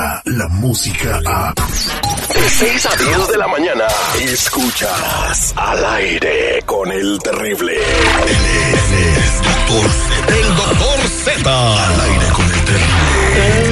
llega la música a... De 6 a 10 de la mañana, escuchas al aire con el terrible. Doctor Z. El doctor Z. Al aire con el terrible.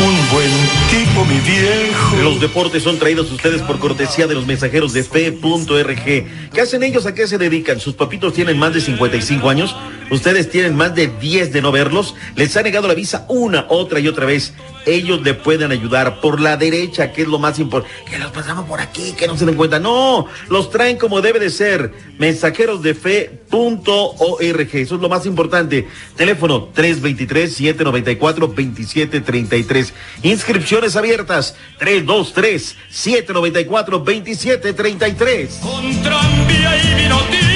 Un buen tipo, mi viejo. Los deportes son traídos ustedes por cortesía de los mensajeros de fe.rg. ¿Qué hacen ellos? ¿A qué se dedican? ¿Sus papitos tienen más de 55 años? ¿Ustedes tienen más de 10 de no verlos? ¿Les ha negado la visa una, otra y otra vez? Ellos le pueden ayudar por la derecha, que es lo más importante. Que los pasamos por aquí, que no se den cuenta. No, los traen como debe de ser. Mensajeros de fe.org. Eso es lo más importante. Teléfono 323-794-2733. Inscripciones abiertas 323-794-2733. Con tranvía y vino tinto.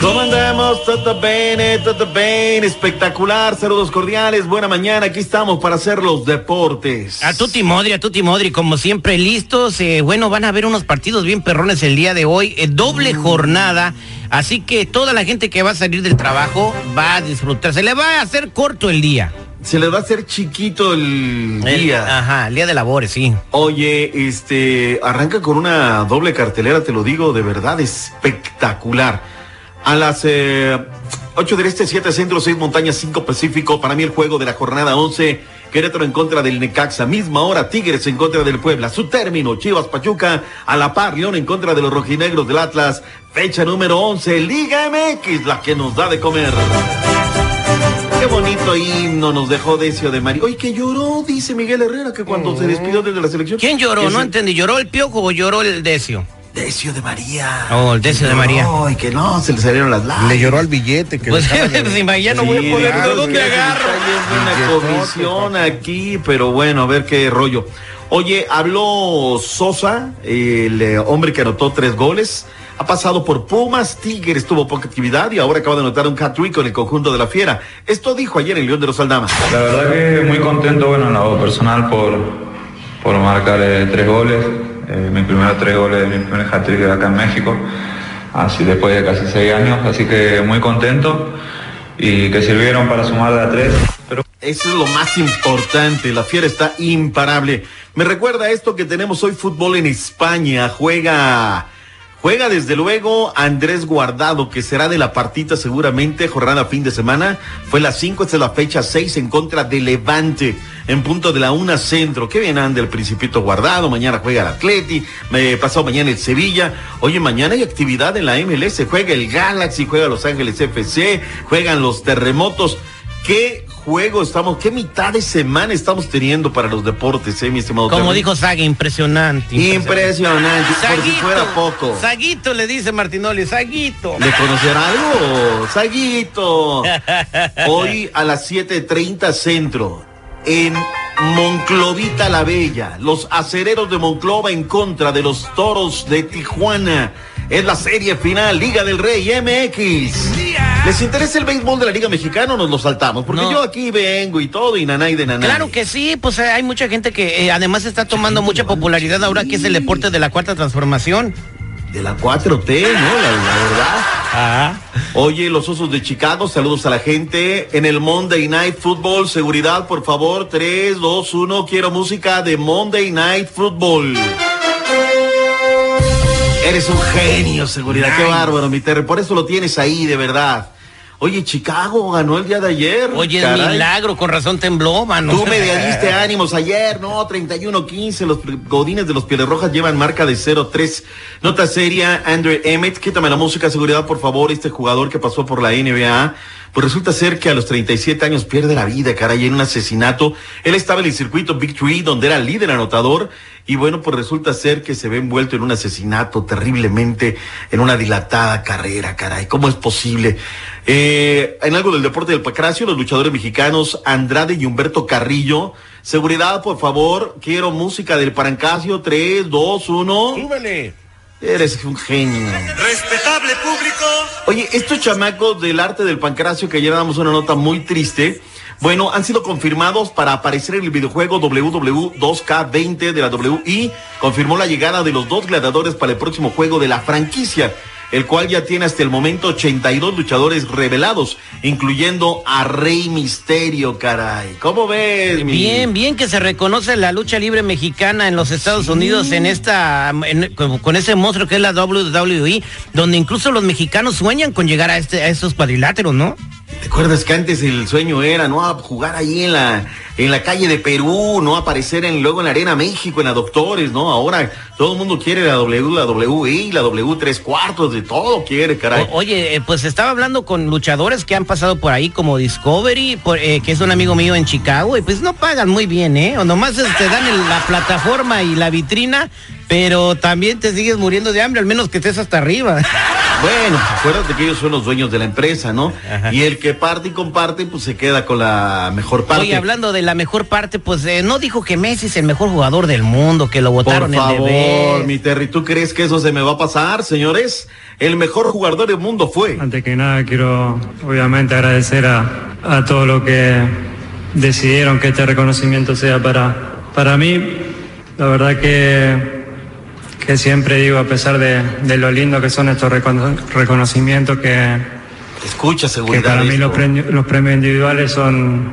¿Cómo andamos? Todo bien, todo bien, espectacular, saludos cordiales, buena mañana, aquí estamos para hacer los deportes. A Tuti Modri, a Tuti Modri, como siempre, listos. Eh, bueno, van a haber unos partidos bien perrones el día de hoy, eh, doble jornada. Así que toda la gente que va a salir del trabajo va a disfrutar. Se le va a hacer corto el día. Se les va a hacer chiquito el El- día. ajá, el día de labores, sí. Oye, este, arranca con una doble cartelera, te lo digo, de verdad espectacular. A las eh, 8 del Este, 7 Centro, 6 Montañas, 5 Pacífico. Para mí el juego de la jornada 11. Querétaro en contra del Necaxa. Misma hora, Tigres en contra del Puebla. Su término, Chivas Pachuca. A la par, León en contra de los rojinegros del Atlas. Fecha número 11, Liga MX, la que nos da de comer. Qué bonito himno nos dejó Decio de María. Oye, que lloró, dice Miguel Herrera, que cuando se despidió desde la selección. ¿Quién lloró? No se- entendí. ¿Lloró el piojo o lloró el decio? Decio de María. Oh, el Decio de María. Ay, que no, se le salieron las lágrimas. Le lloró al billete que Pues si ya no voy a poder. ¿De dónde agarro? Una comisión aquí, pero bueno, a ver qué rollo. Oye, habló Sosa, el eh, hombre que anotó tres goles. Ha pasado por Pumas, Tigres tuvo poca actividad y ahora acaba de anotar un hat-trick con el conjunto de la Fiera. Esto dijo ayer en León de los Aldamas. La verdad que muy contento, bueno, en lo personal por, por marcar eh, tres goles, eh, mis primeros tres goles, mi primer hat-trick acá en México, así después de casi seis años, así que muy contento y que sirvieron para sumar de a tres. Pero Eso es lo más importante. La fiera está imparable. Me recuerda esto que tenemos hoy fútbol en España. Juega, juega desde luego Andrés Guardado, que será de la partita seguramente, jornada fin de semana. Fue la 5, esta es la fecha 6 en contra de Levante, en punto de la una centro. Qué bien anda el Principito Guardado. Mañana juega el Atleti, pasado mañana el Sevilla. Oye, mañana hay actividad en la MLS. Juega el Galaxy, juega Los Ángeles FC, juegan los Terremotos. ¿Qué juego estamos, qué mitad de semana estamos teniendo para los deportes, eh, mi estimado? Como Terry? dijo Saga, impresionante. Impresionante, por si fuera poco. Saguito le dice Martinoli, Saguito. ¿De conocer algo? Saguito. Hoy a las 7.30 centro, en Monclovita la Bella, los acereros de Monclova en contra de los toros de Tijuana. Es la serie final, Liga del Rey MX. ¿Les interesa el béisbol de la Liga Mexicana o nos lo saltamos? Porque No. yo aquí vengo y todo, y nanay de nanay. Claro que sí, pues eh, hay mucha gente que eh, además está tomando mucha popularidad ahora que es el deporte de la cuarta transformación. De la 4T, ¿no? La, la verdad. Ah. Oye, los osos de Chicago, saludos a la gente. En el Monday Night Football, seguridad, por favor. 3, 2, 1. Quiero música de Monday Night Football. Eres un genio, seguridad. Qué bárbaro, mi Terry. Por eso lo tienes ahí, de verdad. Oye, Chicago ganó el día de ayer. Oye, es milagro, con razón tembló, mano. Tú me diste ánimos ayer, no, 31-15, los godines de los Pieles Rojas llevan marca de 0-3. Nota seria, Andrew Emmett, quítame la música seguridad, por favor, este jugador que pasó por la NBA, pues resulta ser que a los 37 años pierde la vida, caray, en un asesinato. Él estaba en el circuito Big Tree, donde era líder anotador, y bueno, pues resulta ser que se ve envuelto en un asesinato terriblemente, en una dilatada carrera, caray, ¿cómo es posible? Eh, en algo del deporte del Pacracio, los luchadores mexicanos Andrade y Humberto Carrillo. Seguridad, por favor. Quiero música del Parancasio. 3, 2, 1. Súbele. Eres un genio. Respetable público. Oye, estos chamacos del arte del pancracio que ayer damos una nota muy triste, bueno, han sido confirmados para aparecer en el videojuego WW2K20 de la WI. Confirmó la llegada de los dos gladiadores para el próximo juego de la franquicia. El cual ya tiene hasta el momento 82 luchadores revelados, incluyendo a Rey Misterio, caray. ¿Cómo ves? mi- Bien, bien que se reconoce la lucha libre mexicana en los Estados Unidos en esta, en- con, con ese monstruo que es la WWE, donde incluso los mexicanos sueñan con llegar a este, a estos cuadriláteros, ¿no? ¿Te acuerdas que antes el sueño era, no, a jugar ahí en la, en la calle de Perú, no aparecer en, luego en la Arena México, en la Doctores, ¿no? Ahora todo el mundo quiere la W, la WI, la W tres cuartos, de todo quiere, caray. Oye, eh, pues estaba hablando con luchadores que han pasado por ahí como Discovery, por, eh, que es un amigo mío en Chicago, y pues no pagan muy bien, ¿eh? O nomás te dan el- la plataforma y la vitrina, pero también te sigues muriendo de hambre, al menos que estés hasta arriba. Bueno, acuérdate que ellos son los dueños de la empresa, ¿no? Ajá. Y el que parte y comparte, pues se queda con la mejor parte. Oye, hablando de la mejor parte, pues eh, no dijo que Messi es el mejor jugador del mundo, que lo Por votaron en favor, deber. mi Terry, ¿tú crees que eso se me va a pasar, señores? El mejor jugador del mundo fue. Antes que nada quiero obviamente agradecer a, a todos los que decidieron que este reconocimiento sea para, para mí. La verdad que, que siempre digo, a pesar de, de lo lindo que son estos recono- reconocimientos, que, Escucha, que seguridad. para mí los premios, los premios individuales son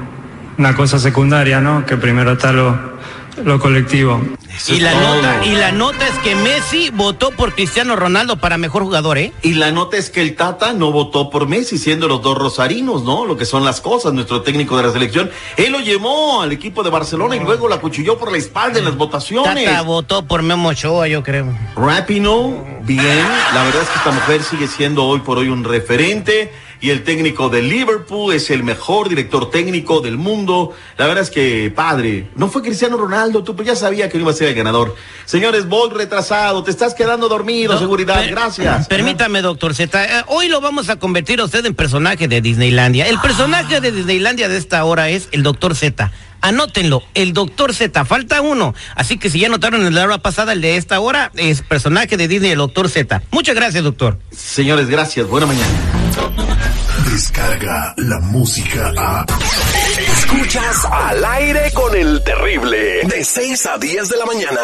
una cosa secundaria, ¿no? Que primero está lo, lo colectivo. Eso Y la, todo. nota, y la nota es que Messi votó por Cristiano Ronaldo para mejor jugador, ¿eh? Y la nota es que el Tata no votó por Messi, siendo los dos rosarinos, ¿no? Lo que son las cosas, nuestro técnico de la selección. Él lo llevó al equipo de Barcelona y luego la cuchilló por la espalda en las votaciones. Tata votó por Memo Ochoa, yo creo. Rapino, bien. La verdad es que esta mujer sigue siendo hoy por hoy un referente. Y el técnico de Liverpool es el mejor director técnico del mundo. La verdad es que, padre, no fue Cristiano Ronaldo, tú pues ya sabía que no iba a ser el ganador. Señores, voy retrasado, te estás quedando dormido, No, seguridad, per- gracias. Permítame, doctor Z. eh, hoy lo vamos a convertir a usted en personaje de Disneylandia. El personaje de Disneylandia de esta hora es el doctor Z. Anótenlo, el doctor Z. Falta uno. Así que si ya notaron en la hora pasada, el de esta hora es personaje de Disney, el doctor Z. Muchas gracias, doctor. Señores, gracias, buena mañana. Descarga la música a. Escuchas al aire con el terrible. De 6 a 10 de la mañana.